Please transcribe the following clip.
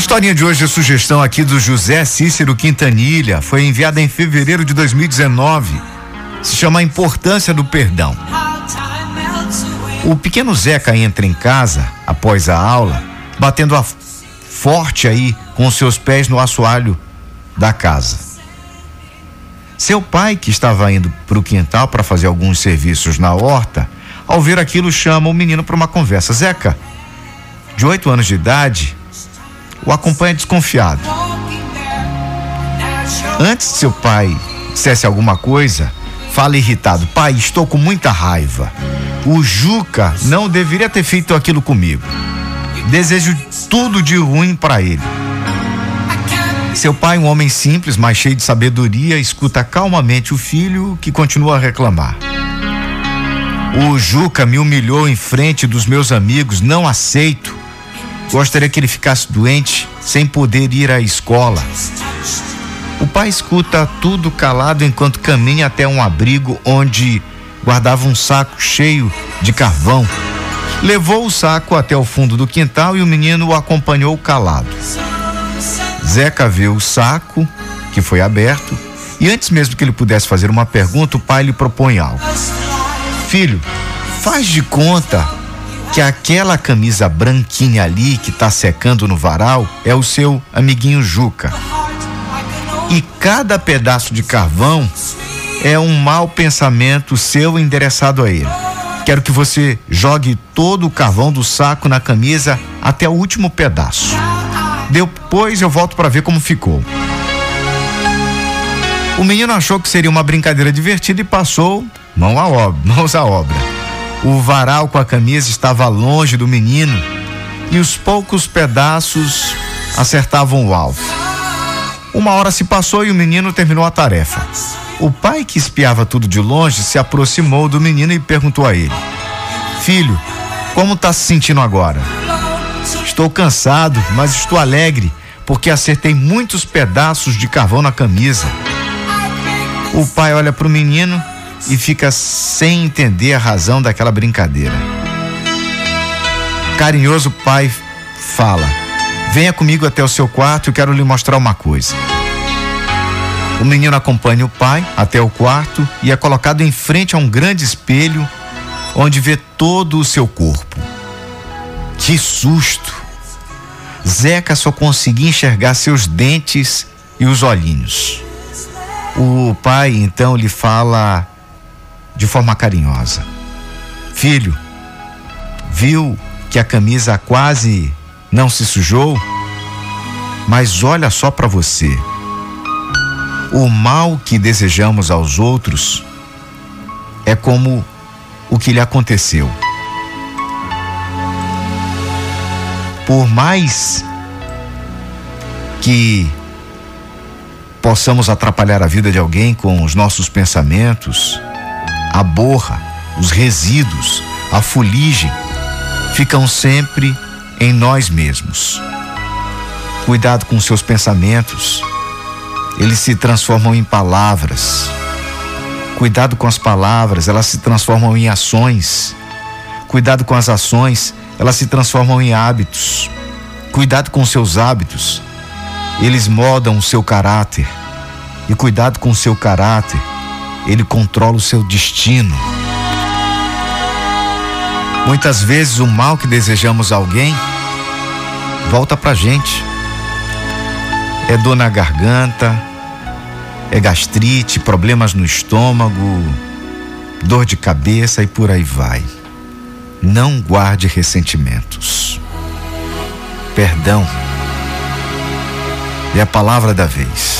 historinha de hoje é sugestão aqui do José Cícero Quintanilha. Foi enviada em fevereiro de 2019. Se chama A Importância do Perdão. O pequeno Zeca entra em casa após a aula, batendo a forte aí com seus pés no assoalho da casa. Seu pai, que estava indo para o quintal para fazer alguns serviços na horta, ao ver aquilo, chama o menino para uma conversa. Zeca, de oito anos de idade, o acompanha desconfiado. Antes de seu pai dissesse alguma coisa, fala irritado: Pai, estou com muita raiva. O Juca não deveria ter feito aquilo comigo. Desejo tudo de ruim para ele. Seu pai, um homem simples, mas cheio de sabedoria, escuta calmamente o filho que continua a reclamar. O Juca me humilhou em frente dos meus amigos, não aceito. Gostaria que ele ficasse doente, sem poder ir à escola. O pai escuta tudo calado enquanto caminha até um abrigo onde guardava um saco cheio de carvão. Levou o saco até o fundo do quintal e o menino o acompanhou calado. Zeca viu o saco, que foi aberto, e antes mesmo que ele pudesse fazer uma pergunta, o pai lhe propõe algo. Filho, faz de conta que aquela camisa branquinha ali que tá secando no varal é o seu amiguinho Juca. E cada pedaço de carvão é um mau pensamento seu endereçado a ele. Quero que você jogue todo o carvão do saco na camisa até o último pedaço. Depois eu volto para ver como ficou. O menino achou que seria uma brincadeira divertida e passou mão à obra, mãos à obra. O varal com a camisa estava longe do menino e os poucos pedaços acertavam o alvo. Uma hora se passou e o menino terminou a tarefa. O pai, que espiava tudo de longe, se aproximou do menino e perguntou a ele: Filho, como está se sentindo agora? Estou cansado, mas estou alegre porque acertei muitos pedaços de carvão na camisa. O pai olha para o menino e fica sem entender a razão daquela brincadeira. Carinhoso pai fala: Venha comigo até o seu quarto, eu quero lhe mostrar uma coisa. O menino acompanha o pai até o quarto e é colocado em frente a um grande espelho onde vê todo o seu corpo. Que susto! Zeca só conseguia enxergar seus dentes e os olhinhos. O pai então lhe fala de forma carinhosa: Filho, viu que a camisa quase não se sujou? Mas olha só para você. O mal que desejamos aos outros é como o que lhe aconteceu. Por mais que possamos atrapalhar a vida de alguém com os nossos pensamentos, a borra, os resíduos, a fuligem ficam sempre em nós mesmos. Cuidado com seus pensamentos, eles se transformam em palavras. Cuidado com as palavras, elas se transformam em ações. Cuidado com as ações, elas se transformam em hábitos. Cuidado com seus hábitos, eles modam o seu caráter. E cuidado com o seu caráter, ele controla o seu destino. Muitas vezes o mal que desejamos a alguém volta pra gente. É dor na garganta, é gastrite, problemas no estômago, dor de cabeça e por aí vai. Não guarde ressentimentos. Perdão é a palavra da vez.